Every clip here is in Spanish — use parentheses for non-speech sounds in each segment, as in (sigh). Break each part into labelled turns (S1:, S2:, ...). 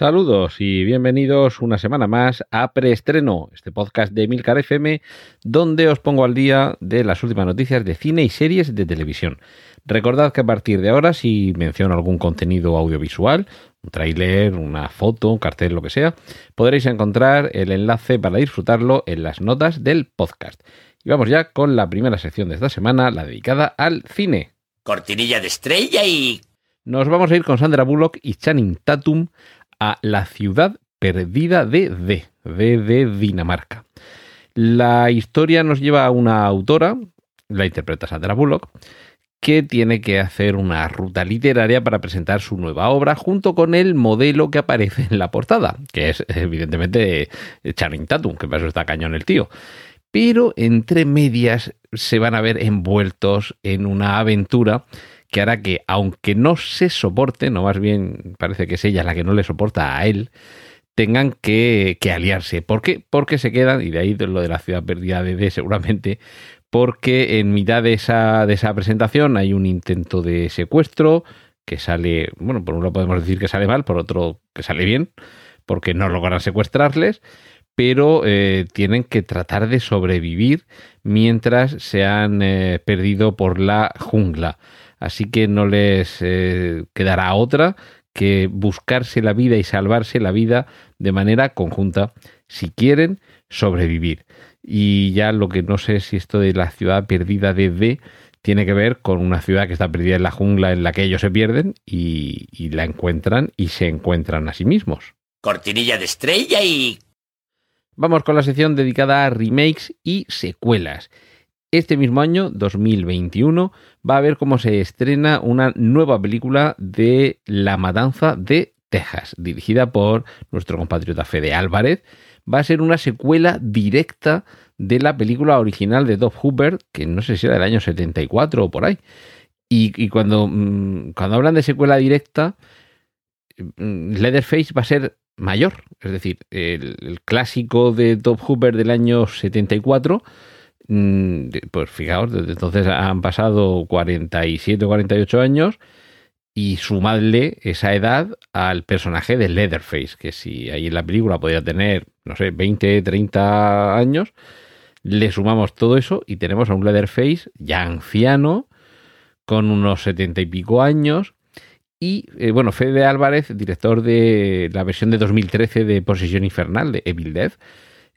S1: Saludos y bienvenidos una semana más a Preestreno, este podcast de Milcar FM, donde os pongo al día de las últimas noticias de cine y series de televisión. Recordad que a partir de ahora, si menciono algún contenido audiovisual, un tráiler, una foto, un cartel, lo que sea, podréis encontrar el enlace para disfrutarlo en las notas del podcast. Y vamos ya con la primera sección de esta semana, la dedicada al cine.
S2: Cortinilla de estrella y...
S1: Nos vamos a ir con Sandra Bullock y Channing Tatum a La ciudad perdida de D, D de Dinamarca. La historia nos lleva a una autora, la interpreta Sandra Bullock, que tiene que hacer una ruta literaria para presentar su nueva obra junto con el modelo que aparece en la portada, que es evidentemente Channing Tatum, que para eso está cañón el tío. Pero entre medias se van a ver envueltos en una aventura que hará que, aunque no se soporten, o más bien parece que es ella la que no le soporta a él, tengan que, aliarse. ¿Por qué? Porque se quedan, y de ahí lo de la ciudad perdida de D seguramente, porque en mitad de esa, de esa presentación hay un intento de secuestro que sale, bueno, por un lado podemos decir que sale mal, por otro que sale bien, porque no logran secuestrarles, pero eh, tienen que tratar de sobrevivir mientras se han eh, perdido por la jungla así que no les eh, quedará otra que buscarse la vida y salvarse la vida de manera conjunta si quieren sobrevivir. Y ya lo que no sé si esto de la ciudad perdida de D tiene que ver con una ciudad que está perdida en la jungla en la que ellos se pierden y, y la encuentran y se encuentran a sí mismos.
S2: Cortinilla de estrella y...
S1: Vamos con la sección dedicada a remakes y secuelas. Este mismo año, 2021, va a ver cómo se estrena una nueva película de La Matanza de Texas, dirigida por nuestro compatriota Fede Álvarez. Va a ser una secuela directa de la película original de Doug Hooper, que no sé si era del año 74 o por ahí. Y, cuando, mm, cuando hablan de secuela directa, mm, Leatherface va a ser mayor. Es decir, el, clásico de Doug Hooper del año 74 Mm, pues fijaos, desde entonces han pasado 47 o 48 años y sumadle esa edad al personaje de Leatherface, que si ahí en la película podría tener, no sé, 20, 30 años, le sumamos todo eso y tenemos a un Leatherface ya anciano, con unos 70 y pico años. Y eh, bueno, Fede Álvarez, director de la versión de 2013 de Posesión Infernal, de Evil Death,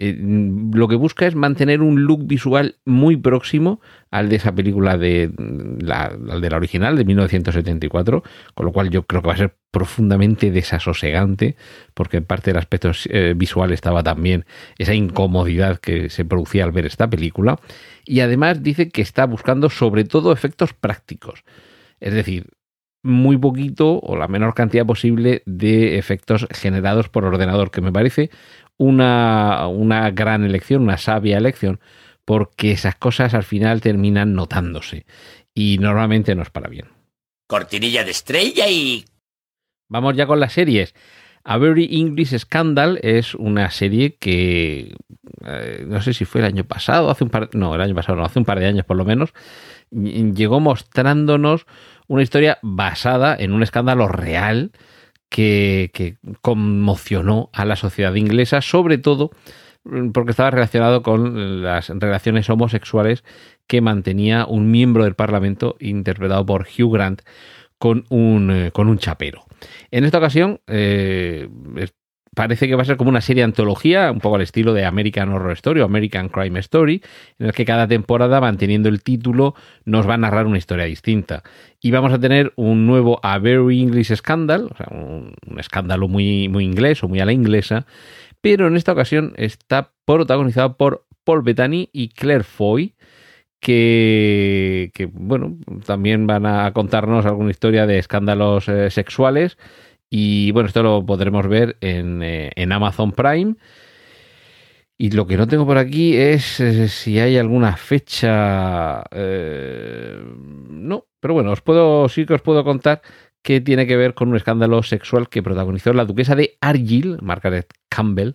S1: eh, lo que busca es mantener un look visual muy próximo al de esa película de la, de la original de 1974, con lo cual yo creo que va a ser profundamente desasosegante, porque en parte del aspecto eh, visual estaba también esa incomodidad que se producía al ver esta película, y además dice que está buscando sobre todo efectos prácticos, es decir, muy poquito o la menor cantidad posible de efectos generados por ordenador, que me parece una, una gran elección, una sabia elección, porque esas cosas al final terminan notándose y normalmente no es para bien.
S2: Cortinilla de estrella y...
S1: Vamos ya con las series. A Very English Scandal es una serie que eh, no sé si fue el año pasado, hace un par, no, el año pasado no, hace un par de años por lo menos, llegó mostrándonos una historia basada en un escándalo real que, conmocionó a la sociedad inglesa, sobre todo porque estaba relacionado con las relaciones homosexuales que mantenía un miembro del Parlamento interpretado por Hugh Grant con un, eh, con un chapero. En esta ocasión eh, parece que va a ser como una serie de antología, un poco al estilo de American Horror Story o American Crime Story, en el que cada temporada, manteniendo el título, nos va a narrar una historia distinta. Y vamos a tener un nuevo A Very English Scandal, o sea, un, escándalo muy, muy inglés o muy a la inglesa, pero en esta ocasión está protagonizado por Paul Bettany y Claire Foy, que, bueno, también van a contarnos alguna historia de escándalos eh, sexuales y bueno, esto lo podremos ver en, eh, Amazon Prime. Y lo que no tengo por aquí es eh, si hay alguna fecha. no, pero bueno, os puedo, sí que os puedo contar que tiene que ver con un escándalo sexual que protagonizó la duquesa de Argyll, Margaret Campbell,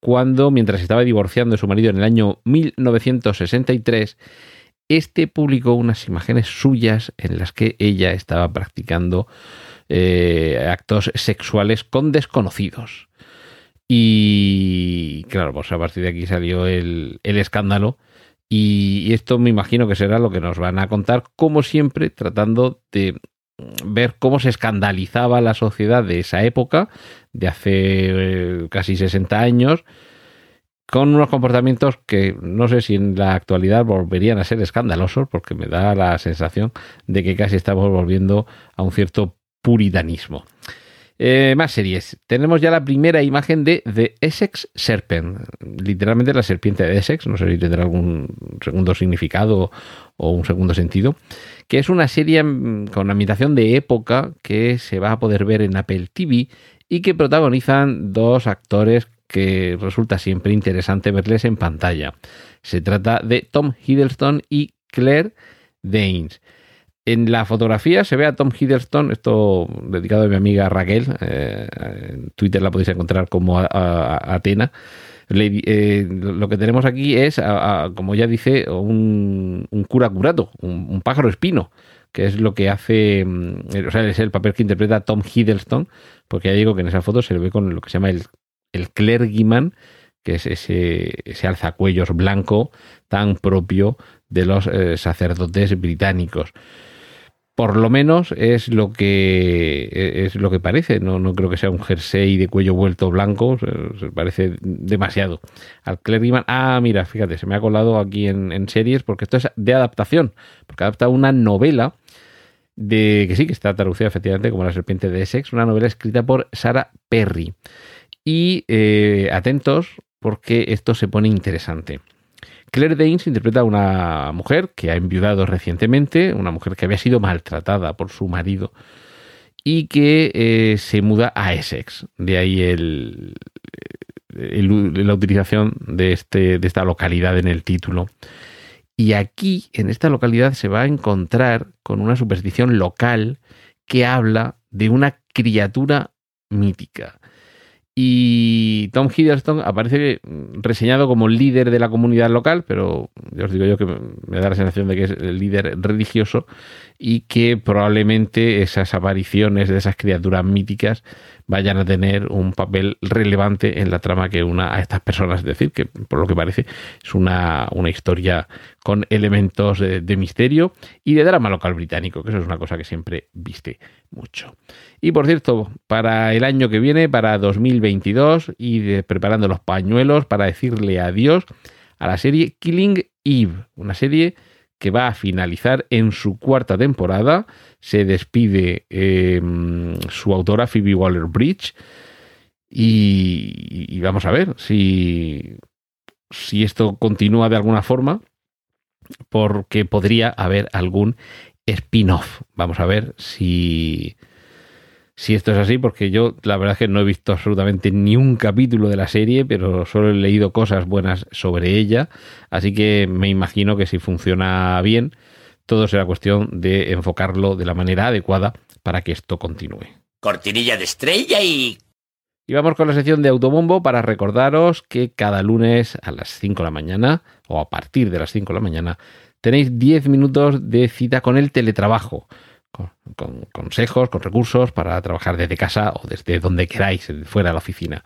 S1: cuando, mientras estaba divorciando de su marido en el año 1963, este publicó unas imágenes suyas en las que ella estaba practicando eh, actos sexuales con desconocidos. Y claro, pues a partir de aquí salió el, el escándalo. Y esto me imagino que será lo que nos van a contar, como siempre, tratando de ver cómo se escandalizaba la sociedad de esa época, de hace eh, casi 60 años, con unos comportamientos que no sé si en la actualidad volverían a ser escandalosos, porque me da la sensación de que casi estamos volviendo a un cierto puritanismo. Eh, más series. Tenemos ya la primera imagen de The Essex Serpent. Literalmente la serpiente de Essex. No sé si tendrá algún segundo significado o un segundo sentido. Que es una serie mm, con ambientación de época que se va a poder ver en Apple TV y que protagonizan dos actores que resulta siempre interesante verles en pantalla. Se trata de Tom Hiddleston y Claire Danes. En la fotografía se ve a Tom Hiddleston, esto dedicado a mi amiga Raquel, eh, en Twitter la podéis encontrar como Atena. Eh, lo que tenemos aquí es, a- como ya dice, un, un cura curato, un, un pájaro espino, que es lo que hace, mm, o sea, es el papel que interpreta Tom Hiddleston, porque ya digo que en esa foto se le ve con lo que se llama el, el clergyman, que es ese, ese alzacuellos blanco tan propio de los eh, sacerdotes británicos por lo menos es lo que es lo que parece. No, no creo que sea un jersey de cuello vuelto blanco. Se, parece demasiado al Clergyman. Ah, mira, fíjate, se me ha colado aquí en, en series porque esto es de adaptación. Porque adapta una novela de que sí que está traducida efectivamente como La serpiente de Essex, una novela escrita por Sarah Perry. Y eh, atentos porque esto se pone interesante. Claire Danes interpreta a una mujer que ha enviudado recientemente, una mujer que había sido maltratada por su marido y que eh, se muda a Essex. De ahí la utilización este, de esta localidad en el título. Y aquí, en esta localidad, se va a encontrar con una superstición local que habla de una criatura mítica. Y Tom Hiddleston aparece reseñado como líder de la comunidad local, pero ya os digo yo que me da la sensación de que es el líder religioso y que probablemente esas apariciones de esas criaturas míticas vayan a tener un papel relevante en la trama que una a estas personas. Es decir, que por lo que parece es una, una historia con elementos de, misterio y de drama local británico, que eso es una cosa que siempre viste mucho. Y por cierto, para el año que viene, para 2022, y de- preparando los pañuelos para decirle adiós a la serie Killing Eve, una serie que va a finalizar en su cuarta temporada. Se despide eh, su autora Phoebe Waller Bridge. Y, y vamos a ver si, si esto continúa de alguna forma, porque podría haber algún spin-off. Vamos a ver si, si esto es así, porque yo la verdad es que no he visto absolutamente ni un capítulo de la serie, pero solo he leído cosas buenas sobre ella, así que me imagino que si funciona bien, todo será cuestión de enfocarlo de la manera adecuada para que esto continúe.
S2: Cortinilla de estrella y...
S1: Y vamos con la sección de Autobombo para recordaros que cada lunes a las 5 de la mañana, o a partir de las 5 de la mañana, tenéis 10 minutos de cita con el teletrabajo. Con, con consejos, con recursos para trabajar desde casa o desde donde queráis, fuera de la oficina.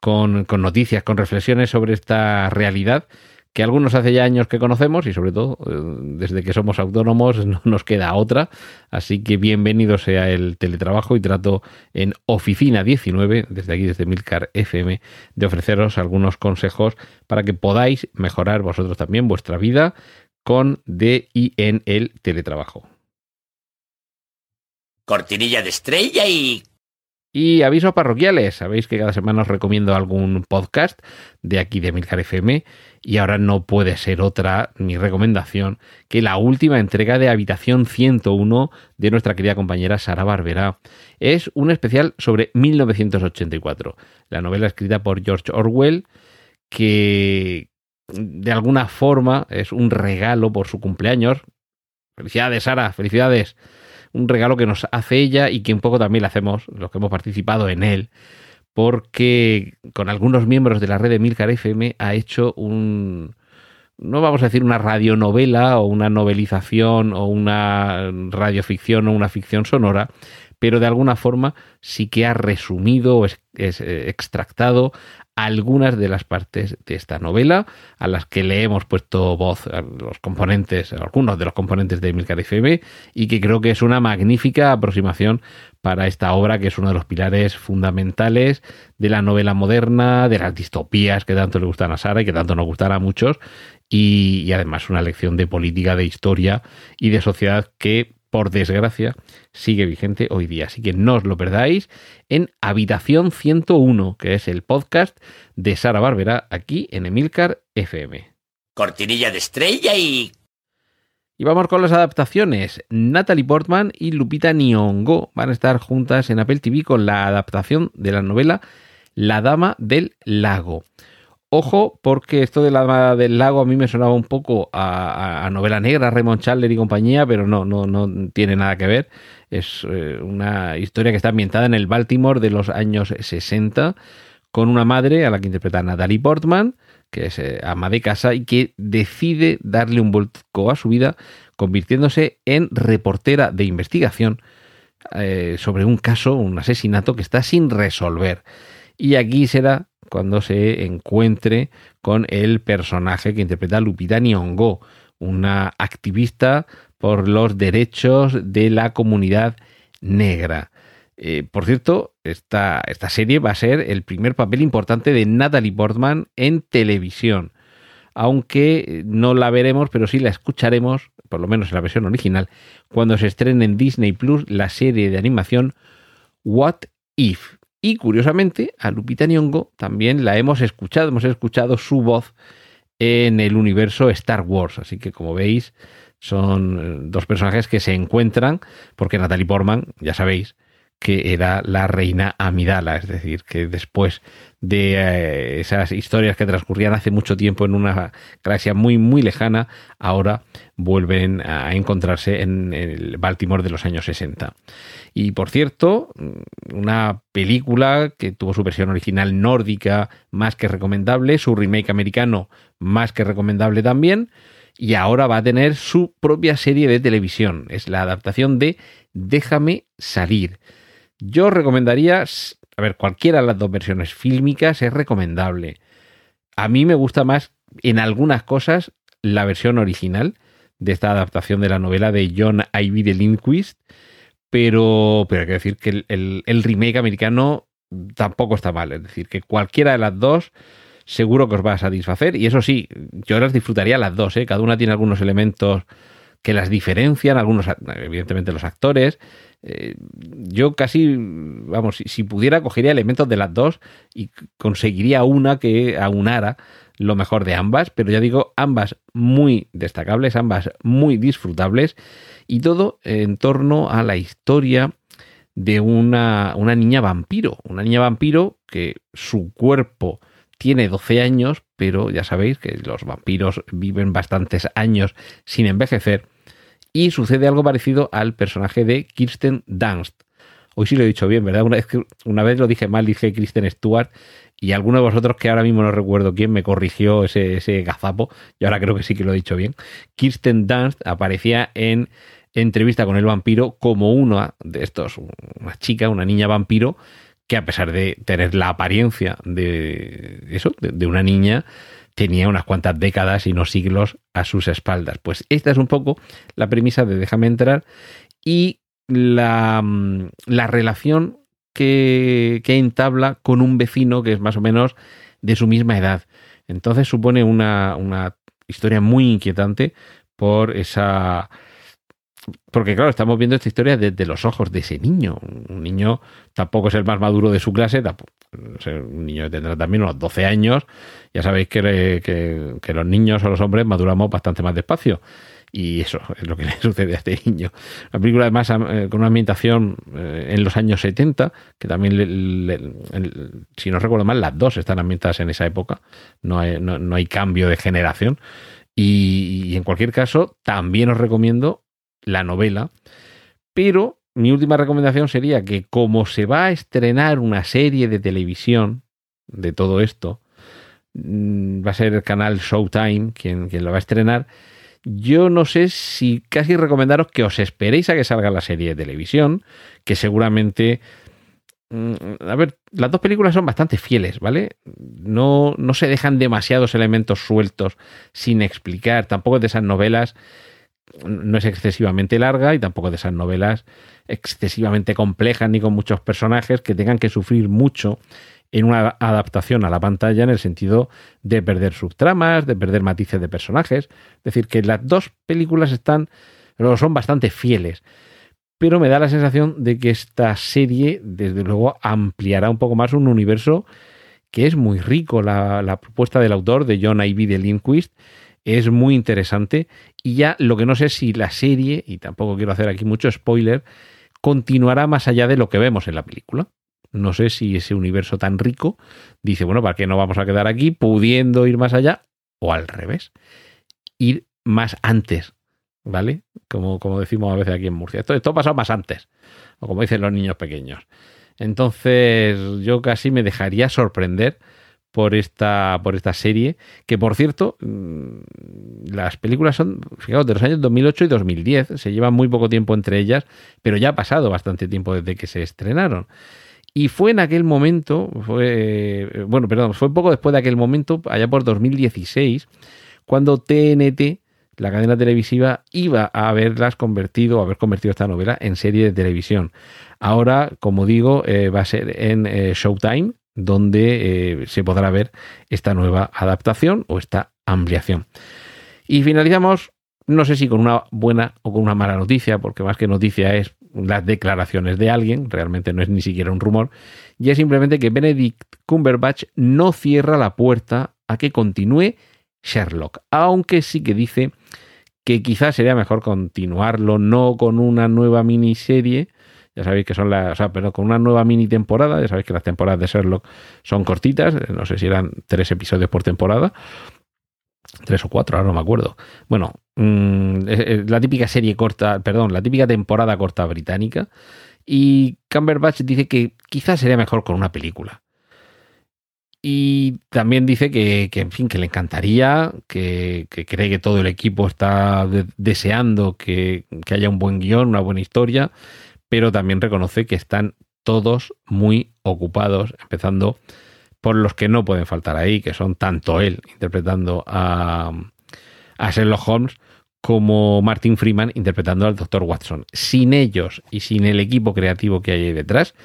S1: Con, con noticias, con reflexiones sobre esta realidad que algunos hace ya años que conocemos y sobre todo eh, desde que somos autónomos (laughs) no nos queda otra. Así que bienvenido sea el teletrabajo y trato en Oficina 19, desde aquí, desde Milcar FM, de ofreceros algunos consejos para que podáis mejorar vosotros también vuestra vida con de y en el teletrabajo.
S2: Cortinilla de estrella y...
S1: Y avisos parroquiales. Sabéis que cada semana os recomiendo algún podcast de aquí de Milcar FM y ahora no puede ser otra mi recomendación que la última entrega de Habitación 101 de nuestra querida compañera Sara Barbera. Es un especial sobre 1984, la novela escrita por George Orwell que de alguna forma es un regalo por su cumpleaños. Felicidades, Sara, felicidades. Un regalo que nos hace ella y que un poco también le hacemos, los que hemos participado en él, porque con algunos miembros de la red de Milcar FM ha hecho un, no vamos a decir una radionovela o una novelización o una radioficción o una ficción sonora, pero de alguna forma sí que ha resumido o eh, extractado algunas de las partes de esta novela a las que le hemos puesto voz los componentes, algunos de los componentes de Milcar FM y que creo que es una magnífica aproximación para esta obra que es uno de los pilares fundamentales de la novela moderna, de las distopías que tanto le gustan a Sara y que tanto nos gustan a muchos y además una lección de política, de historia y de sociedad que por desgracia, sigue vigente hoy día. Así que no os lo perdáis en Habitación 101, que es el podcast de Sara Barbera, aquí en Emilcar FM.
S2: Cortinilla de estrella y...
S1: Y vamos con las adaptaciones. Natalie Portman y Lupita Nyong'o van a estar juntas en Apple TV con la adaptación de la novela La Dama del Lago. Ojo, porque esto de la del lago a mí me sonaba un poco a, novela negra, Raymond Chandler y compañía, pero no, no, no tiene nada que ver. Es eh, una historia que está ambientada en el Baltimore de los años 60, con una madre a la que interpreta Natalie Portman, que es eh, ama de casa y que decide darle un vuelco a su vida, convirtiéndose en reportera de investigación eh, sobre un caso, un asesinato que está sin resolver. Y aquí será cuando se encuentre con el personaje que interpreta Lupita Nyong'o, una activista por los derechos de la comunidad negra. Eh, por cierto, esta, esta serie va a ser el primer papel importante de Natalie Portman en televisión. Aunque no la veremos, pero sí la escucharemos, por lo menos en la versión original, cuando se estrene en Disney Plus la serie de animación What If, y curiosamente, a Lupita Nyong'o también la hemos escuchado, hemos escuchado su voz en el universo Star Wars. Así que como veis, son eh, dos personajes que se encuentran, porque Natalie Portman, ya sabéis, que era la reina Amidala, es decir, que después de eh, esas historias que transcurrían hace mucho tiempo en una galaxia muy muy lejana, ahora vuelven a encontrarse en el Baltimore de los años 60. Y por cierto, una película que tuvo su versión original nórdica más que recomendable, su remake americano más que recomendable también, y ahora va a tener su propia serie de televisión. Es la adaptación de Déjame salir. Yo recomendaría, a ver, cualquiera de las dos versiones fílmicas es recomendable. A mí me gusta más en algunas cosas la versión original de esta adaptación de la novela de John Ivy de Lindquist pero, pero hay que decir que el, remake americano tampoco está mal. Es decir, que cualquiera de las dos seguro que os va a satisfacer. Y eso sí, yo las disfrutaría las dos. ¿eh? Cada una tiene algunos elementos que las diferencian, algunos, evidentemente, los actores. Eh, yo casi, vamos, si, si, pudiera, cogería elementos de las dos y conseguiría una que aunara lo mejor de ambas, pero ya digo, ambas muy destacables, ambas muy disfrutables y todo en torno a la historia de una, una niña vampiro, una niña vampiro que su cuerpo tiene 12 años, pero ya sabéis que los vampiros viven bastantes años sin envejecer. Y sucede algo parecido al personaje de Kirsten Dunst. Hoy sí lo he dicho bien, ¿verdad? Una vez, una vez lo dije mal, dije Kristen Stewart, y alguno de vosotros que ahora mismo no recuerdo quién me corrigió ese, ese gazapo, y ahora creo que sí que lo he dicho bien. Kirsten Dunst aparecía en entrevista con el vampiro como una de estos, una chica, una niña vampiro, que a pesar de tener la apariencia de eso, de, una niña, tenía unas cuantas décadas y no siglos a sus espaldas. Pues esta es un poco la premisa de Déjame entrar y la, mm, la relación que, que, entabla con un vecino que es más o menos de su misma edad. Entonces supone una, una historia muy inquietante por esa porque claro, estamos viendo esta historia desde los ojos de ese niño. Un niño tampoco es el más maduro de su clase, un niño que tendrá también unos 12 años. Ya sabéis que, que, los niños o los hombres maduramos bastante más despacio. Y eso es lo que (laughs) le sucede a este niño. La película además eh, con una ambientación eh, en los años 70, que también, si no recuerdo mal, las dos están ambientadas en esa época, no hay, no, hay cambio de generación. y en cualquier caso, también os recomiendo la novela, pero mi última recomendación sería que como se va a estrenar una serie de televisión de todo esto, mm, va a ser el canal Showtime quien, quien lo va a estrenar, yo no sé si casi recomendaros que os esperéis a que salga la serie de televisión, que seguramente... Mm, a ver, las dos películas son bastante fieles, ¿vale? No, no se dejan demasiados elementos sueltos sin explicar, tampoco de esas novelas no es excesivamente larga y tampoco de esas novelas excesivamente complejas ni con muchos personajes que tengan que sufrir mucho en una adaptación a la pantalla en el sentido de perder subtramas, de perder matices de personajes. Es decir, que las dos películas están, son bastante fieles. Pero me da la sensación de que esta serie, desde luego, ampliará un poco más un universo que es muy rico. La, propuesta del autor, de John Ivy de Lindquist, es muy interesante. Y ya lo que no sé si la serie, y tampoco quiero hacer aquí mucho spoiler, continuará más allá de lo que vemos en la película. No sé si ese universo tan rico dice, bueno, ¿para qué no vamos a quedar aquí pudiendo ir más allá? O al revés, ir más antes, ¿vale? Como, como decimos a veces aquí en Murcia. Esto, esto ha pasado más antes, o como dicen los niños pequeños. Entonces yo casi me dejaría sorprender por esta, por esta serie, que por cierto, mm, las películas son, fijaos, de los años 2008 y 2010, se lleva muy poco tiempo entre ellas, pero ya ha pasado bastante tiempo desde que se estrenaron. Y fue en aquel momento, bueno, perdón, fue poco después de aquel momento, allá por 2016, cuando TNT, la cadena televisiva, iba a haberlas convertido, haber convertido esta novela en serie de televisión. Ahora, como digo, eh, va a ser en eh, Showtime, donde eh, se podrá ver esta nueva adaptación o esta ampliación. Y finalizamos, no sé si con una buena o con una mala noticia, porque más que noticia es las declaraciones de alguien, realmente no es ni siquiera un rumor, y es simplemente que Benedict Cumberbatch no cierra la puerta a que continúe Sherlock, aunque sí que dice que quizás sería mejor continuarlo no con una nueva miniserie, ya sabéis que son las, o sea, pero con una nueva mini temporada, ya sabéis que las temporadas de Sherlock son cortitas, no sé si eran tres episodios por temporada, tres o cuatro, ahora no me acuerdo. Bueno, mm, la típica serie corta, perdón, la típica temporada corta británica. Y Cumberbatch dice que quizás sería mejor con una película. Y también dice que, en fin, que le encantaría, que, cree que todo el equipo está deseando que, que, haya un buen guion, una buena historia, pero también reconoce que están todos muy ocupados, empezando por los que no pueden faltar ahí, que son tanto él interpretando a, a Sherlock Holmes como Martin Freeman interpretando al Dr. Watson. Sin ellos y sin el equipo creativo que hay ahí detrás,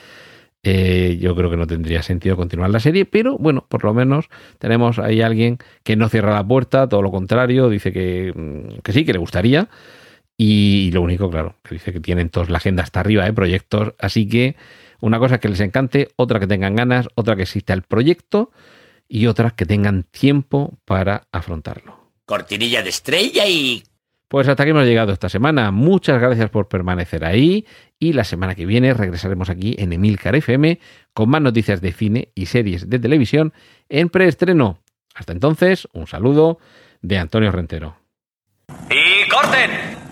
S1: eh, yo creo que no tendría sentido continuar la serie, pero bueno, por lo menos tenemos ahí alguien que no cierra la puerta, todo lo contrario, dice que, mm, que sí, que le gustaría, y lo único, claro, que dice que tienen todos la agenda hasta arriba de proyectos. Así que una cosa que les encante, otra que tengan ganas, otra que exista el proyecto y otras que tengan tiempo para afrontarlo.
S2: Cortinilla de estrella y...
S1: Pues hasta aquí hemos llegado esta semana. Muchas gracias por permanecer ahí y la semana que viene regresaremos aquí en Emilcar FM con más noticias de cine y series de televisión en preestreno. Hasta entonces, un saludo de Antonio Rentero.
S2: ¡Y corten!